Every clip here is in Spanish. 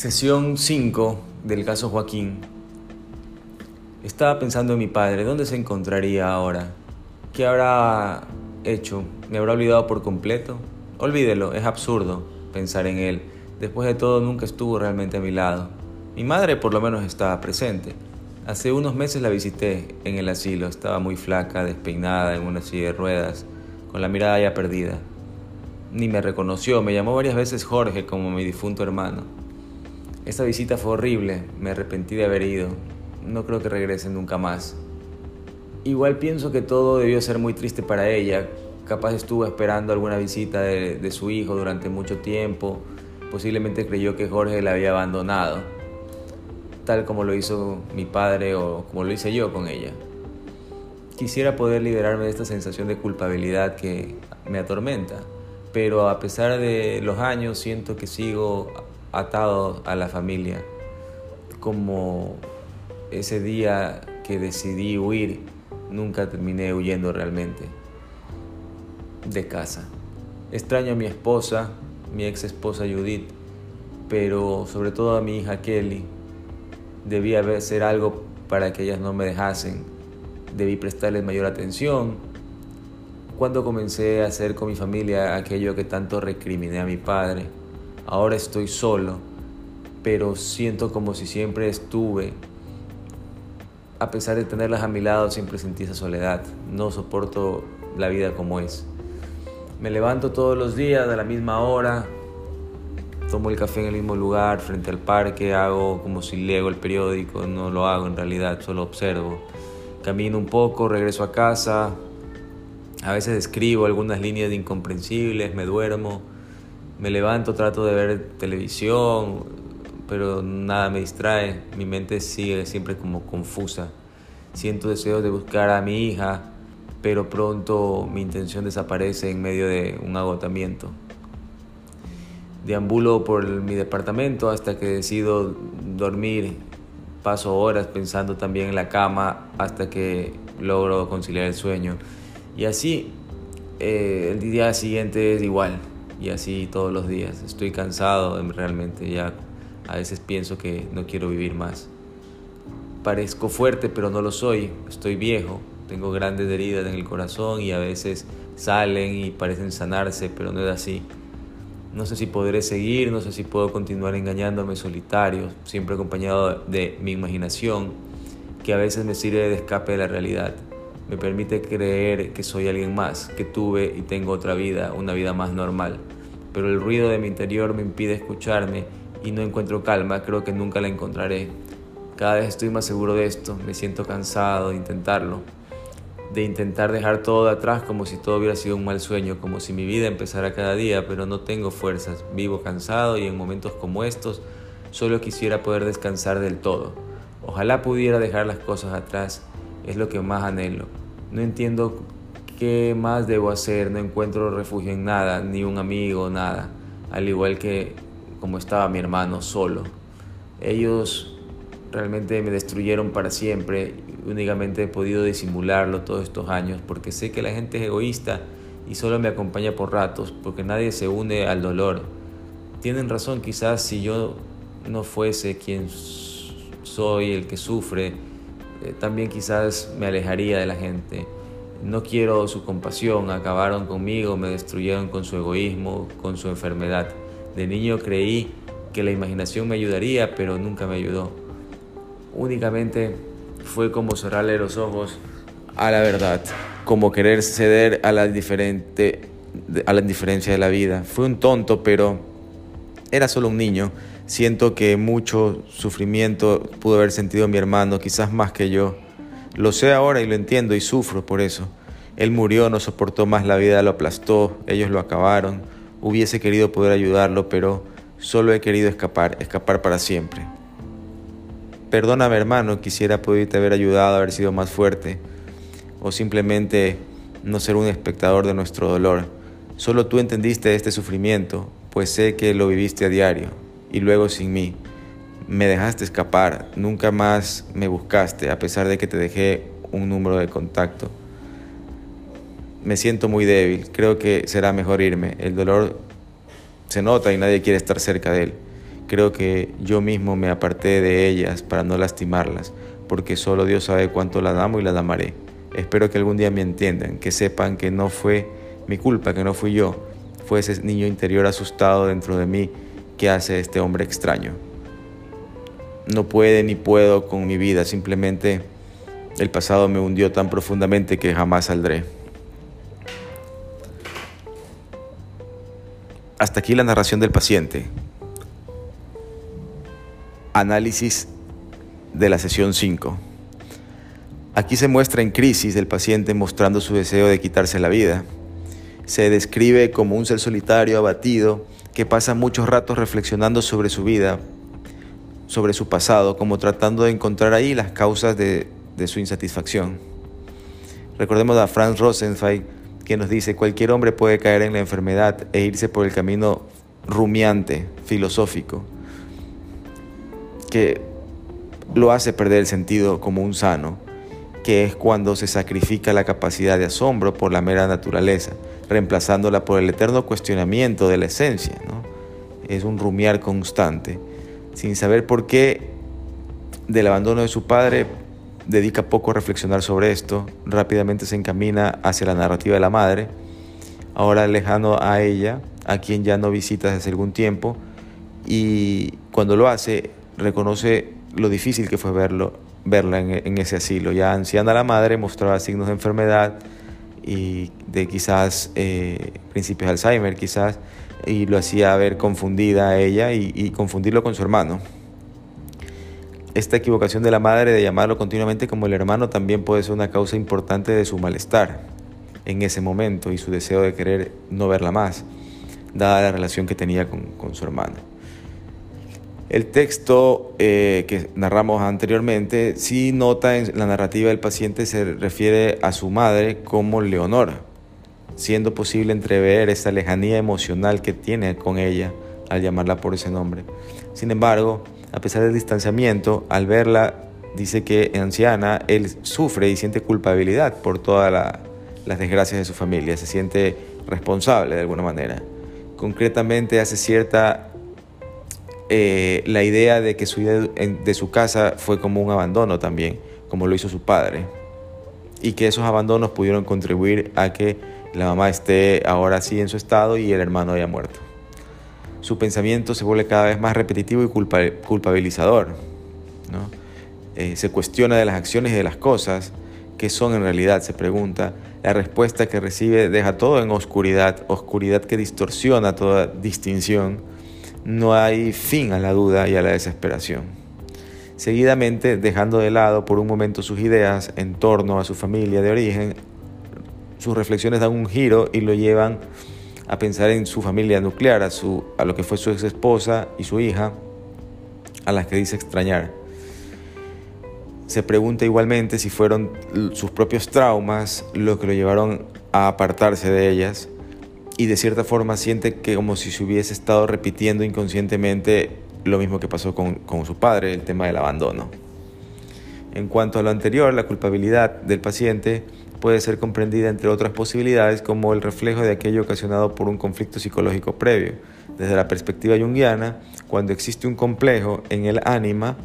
Sesión 5 del caso Joaquín. Estaba pensando en mi padre, ¿dónde se encontraría ahora? ¿Qué habrá hecho? ¿Me habrá olvidado por completo? Olvídelo, es absurdo pensar en él. Después de todo, nunca estuvo realmente a mi lado. Mi madre por lo menos estaba presente. Hace unos meses la visité en el asilo. Estaba muy flaca, despeinada en una silla de ruedas, con la mirada ya perdida. Ni me reconoció, me llamó varias veces Jorge como mi difunto hermano. Esta visita fue horrible, me arrepentí de haber ido. No creo que regrese nunca más. Igual pienso que todo debió ser muy triste para ella. Capaz estuvo esperando alguna visita de, su hijo durante mucho tiempo. Posiblemente creyó que Jorge la había abandonado, tal como lo hizo mi padre o como lo hice yo con ella. Quisiera poder liberarme de esta sensación de culpabilidad que me atormenta, pero a pesar de los años siento que sigo atado a la familia, como ese día que decidí huir, nunca terminé huyendo realmente de casa. Extraño a mi esposa, mi ex esposa Judith, pero sobre todo a mi hija Kelly. Debí hacer algo para que ellas no me dejasen. Debí prestarles mayor atención. Cuando comencé a hacer con mi familia aquello que tanto recriminé a mi padre, Ahora estoy solo, pero siento como si siempre estuve. A pesar de tenerlas a mi lado, siempre sentí esa soledad. No soporto la vida como es. Me levanto todos los días a la misma hora, tomo el café en el mismo lugar, frente al parque, hago como si leo el periódico, no lo hago en realidad, solo observo. Camino un poco, regreso a casa, a veces escribo algunas líneas incomprensibles, me duermo me levanto, trato de ver televisión, pero nada me distrae. Mi mente sigue siempre como confusa. Siento deseos de buscar a mi hija, pero pronto mi intención desaparece en medio de un agotamiento. Deambulo por mi departamento hasta que decido dormir. Paso horas pensando también en la cama hasta que logro conciliar el sueño. Y así eh, el día siguiente es igual y así todos los días. Estoy cansado realmente, ya a veces pienso que no quiero vivir más. Parezco fuerte, pero no lo soy. Estoy viejo, tengo grandes heridas en el corazón y a veces salen y parecen sanarse, pero no es así. No sé si podré seguir, no sé si puedo continuar engañándome solitario, siempre acompañado de mi imaginación, que a veces me sirve de escape de la realidad me permite creer que soy alguien más, que tuve y tengo otra vida, una vida más normal. Pero el ruido de mi interior me impide escucharme y no encuentro calma, creo que nunca la encontraré. Cada vez estoy más seguro de esto, me siento cansado de intentarlo, de intentar dejar todo de atrás como si todo hubiera sido un mal sueño, como si mi vida empezara cada día, pero no tengo fuerzas, vivo cansado y en momentos como estos solo quisiera poder descansar del todo. Ojalá pudiera dejar las cosas atrás, es lo que más anhelo. No entiendo qué más debo hacer, no encuentro refugio en nada, ni un amigo, nada, al igual que como estaba mi hermano solo. Ellos realmente me destruyeron para siempre, únicamente he podido disimularlo todos estos años porque sé que la gente es egoísta y solo me acompaña por ratos, porque nadie se une al dolor. Tienen razón, quizás si yo no fuese quien soy, el que sufre, eh, también quizás me alejaría de la gente. No quiero su compasión, acabaron conmigo, me destruyeron con su egoísmo, con su enfermedad. De niño creí que la imaginación me ayudaría, pero nunca me ayudó. Únicamente fue como cerrarle los ojos a la verdad, como querer ceder a la, diferente, a la indiferencia de la vida. Fui un tonto, pero era solo un niño Siento que mucho sufrimiento pudo haber sentido mi hermano, quizás más que yo. Lo sé ahora y lo entiendo y sufro por eso. Él murió, no soportó más la vida, lo aplastó, ellos lo acabaron. Hubiese querido poder ayudarlo, pero solo he querido escapar, escapar para siempre. Perdóname hermano, quisiera poderte haber ayudado, haber sido más fuerte, o simplemente no ser un espectador de nuestro dolor. Solo tú entendiste este sufrimiento, pues sé que lo viviste a diario y luego sin mí. Me dejaste escapar, nunca más me buscaste a pesar de que te dejé un número de contacto. Me siento muy débil, creo que será mejor irme. El dolor se nota y nadie quiere estar cerca de él. Creo que yo mismo me aparté de ellas para no lastimarlas, porque solo Dios sabe cuánto las amo y las amaré. Espero que algún día me entiendan, que sepan que no fue mi culpa, que no fui yo, fue ese niño interior asustado dentro de mí que hace este hombre extraño. No puede ni puedo con mi vida, simplemente el pasado me hundió tan profundamente que jamás saldré. Hasta aquí la narración del paciente. Análisis de la sesión 5. Aquí se muestra en crisis el paciente mostrando su deseo de quitarse la vida. Se describe como un ser solitario, abatido, que pasa muchos ratos reflexionando sobre su vida, sobre su pasado, como tratando de encontrar ahí las causas de, de su insatisfacción. Recordemos a Franz Rosenzweig, que nos dice, cualquier hombre puede caer en la enfermedad e irse por el camino rumiante, filosófico, que lo hace perder el sentido como un sano, que es cuando se sacrifica la capacidad de asombro por la mera naturaleza, reemplazándola por el eterno cuestionamiento de la esencia. Es un rumiar constante. Sin saber por qué del abandono de su padre, dedica poco a reflexionar sobre esto, rápidamente se encamina hacia la narrativa de la madre, ahora lejano a ella, a quien ya no visita desde algún tiempo, y cuando lo hace, reconoce lo difícil que fue verlo, verla en, ese asilo. Ya anciana la madre mostraba signos de enfermedad y de quizás eh, principios de Alzheimer, quizás, y lo hacía ver confundida a ella y, y confundirlo con su hermano. Esta equivocación de la madre de llamarlo continuamente como el hermano también puede ser una causa importante de su malestar en ese momento y su deseo de querer no verla más, dada la relación que tenía con, con su hermano. El texto eh, que narramos anteriormente sí nota en la narrativa del paciente se refiere a su madre como Leonora, siendo posible entrever esa lejanía emocional que tiene con ella al llamarla por ese nombre. Sin embargo, a pesar del distanciamiento, al verla dice que anciana, él sufre y siente culpabilidad por todas las desgracias de su familia, se siente responsable de alguna manera. Concretamente hace cierta eh, la idea de que su vida de su casa fue como un abandono también, como lo hizo su padre, y que esos abandonos pudieron contribuir a que la mamá esté ahora sí en su estado y el hermano haya muerto. Su pensamiento se vuelve cada vez más repetitivo y culpabilizador. Eh, se cuestiona de las acciones y de las cosas, que son en realidad, se pregunta. La respuesta que recibe deja todo en oscuridad, oscuridad que distorsiona toda distinción no hay fin a la duda y a la desesperación. Seguidamente, dejando de lado por un momento sus ideas en torno a su familia de origen, sus reflexiones dan un giro y lo llevan a pensar en su familia nuclear, a, su, a lo que fue su ex esposa y su hija, a las que dice extrañar. Se pregunta igualmente si fueron sus propios traumas los que lo llevaron a apartarse de ellas y de cierta forma siente que como si se hubiese estado repitiendo inconscientemente lo mismo que pasó con, con su padre, el tema del abandono. En cuanto a lo anterior, la culpabilidad del paciente puede ser comprendida entre otras posibilidades como el reflejo de aquello ocasionado por un conflicto psicológico previo. Desde la perspectiva junguiana, cuando existe un complejo en el ánima,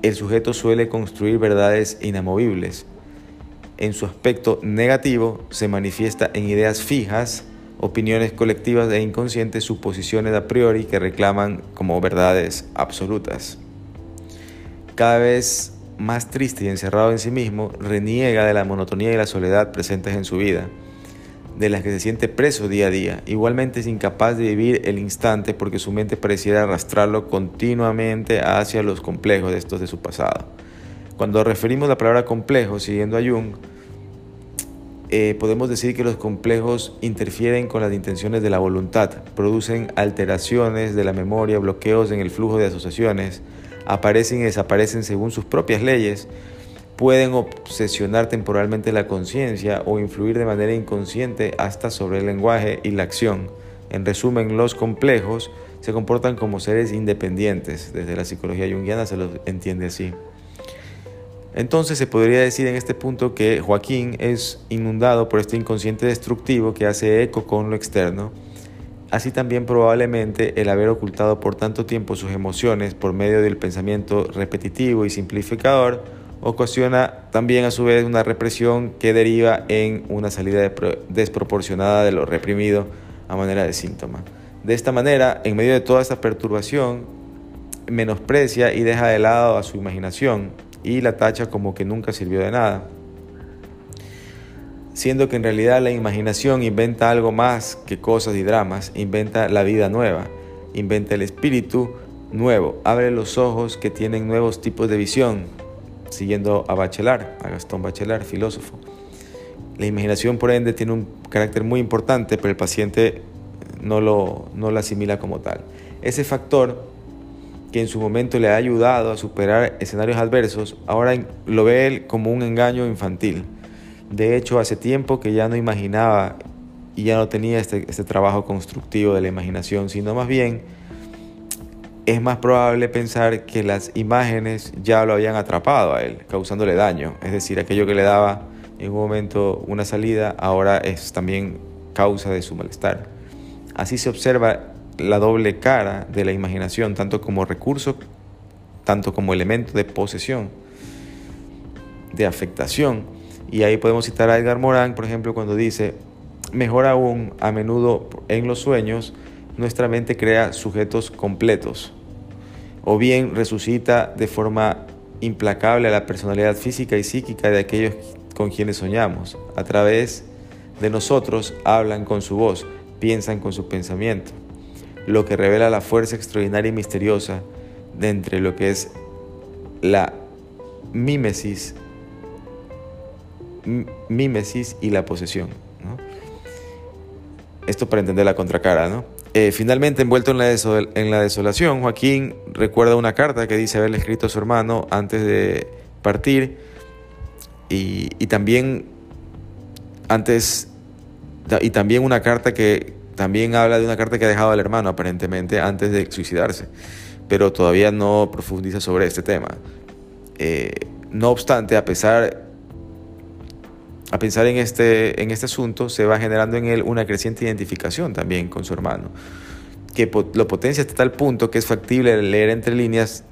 el sujeto suele construir verdades inamovibles. En su aspecto negativo se manifiesta en ideas fijas, opiniones colectivas e inconscientes, suposiciones a priori que reclaman como verdades absolutas. Cada vez más triste y encerrado en sí mismo, reniega de la monotonía y la soledad presentes en su vida, de las que se siente preso día a día. Igualmente incapaz de vivir el instante porque su mente pareciera arrastrarlo continuamente hacia los complejos de estos de su pasado. Cuando referimos la palabra complejo, siguiendo a Jung, eh, podemos decir que los complejos interfieren con las intenciones de la voluntad, producen alteraciones de la memoria, bloqueos en el flujo de asociaciones, aparecen y desaparecen según sus propias leyes, pueden obsesionar temporalmente la conciencia o influir de manera inconsciente hasta sobre el lenguaje y la acción. En resumen, los complejos se comportan como seres independientes. Desde la psicología junguiana se los entiende así. Entonces se podría decir en este punto que Joaquín es inundado por este inconsciente destructivo que hace eco con lo externo, Así también probablemente el haber ocultado por tanto tiempo sus emociones por medio del pensamiento repetitivo y simplificador ocasiona también a su vez una represión que deriva en una salida desproporcionada de lo reprimido a manera de síntoma. De esta manera, en medio de toda esta perturbación, menosprecia y deja de lado a su imaginación y la tacha como que nunca sirvió de nada siendo que en realidad la imaginación inventa algo más que cosas y dramas, inventa la vida nueva, inventa el espíritu nuevo, abre los ojos que tienen nuevos tipos de visión, siguiendo a Bachelard, a Gastón Bachelard, filósofo. La imaginación, por ende, tiene un carácter muy importante, pero el paciente no lo, no lo asimila como tal. Ese factor que en su momento le ha ayudado a superar escenarios adversos, ahora lo ve él como un engaño infantil de hecho, hace tiempo que ya no imaginaba y ya no tenía este, este, trabajo constructivo de la imaginación, sino más bien es más probable pensar que las imágenes ya lo habían atrapado a él, causándole daño. Es decir, aquello que le daba en un momento una salida, ahora es también causa de su malestar. Así se observa la doble cara de la imaginación, tanto como recurso, tanto como elemento de posesión, de afectación y ahí podemos citar a Edgar Morán, por ejemplo, cuando dice, mejor aún, a menudo en los sueños, nuestra mente crea sujetos completos, o bien resucita de forma implacable a la personalidad física y psíquica de aquellos con quienes soñamos. A través de nosotros hablan con su voz, piensan con su pensamiento, lo que revela la fuerza extraordinaria y misteriosa de entre lo que es la mímesis y la posesión. Esto para entender la contracara. ¿no? Eh, finalmente, envuelto en la, en la desolación, Joaquín recuerda una carta que dice haberle escrito a su hermano antes de partir y, y también antes y también una carta que también habla de una carta que ha dejado al hermano aparentemente antes de suicidarse, pero todavía no profundiza sobre este tema. Eh, no obstante, a pesar a pensar en este, en este asunto, se va generando en él una creciente identificación también con su hermano, que lo potencia hasta tal punto que es factible leer entre líneas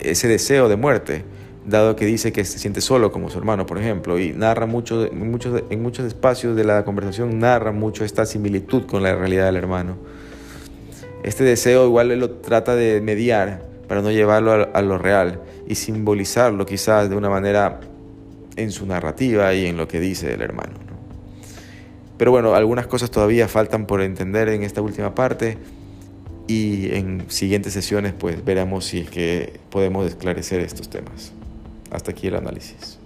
ese deseo de muerte, dado que dice que se siente solo como su hermano, por ejemplo, y narra mucho, muchos, en muchos espacios de la conversación, narra mucho esta similitud con la realidad del hermano. Este deseo igual él lo trata de mediar para no llevarlo a, a lo real y simbolizarlo quizás de una manera en su narrativa y en lo que dice el hermano. Pero bueno, algunas cosas todavía faltan por entender en esta última parte y en siguientes sesiones pues veremos si es que podemos esclarecer estos temas. Hasta aquí el análisis.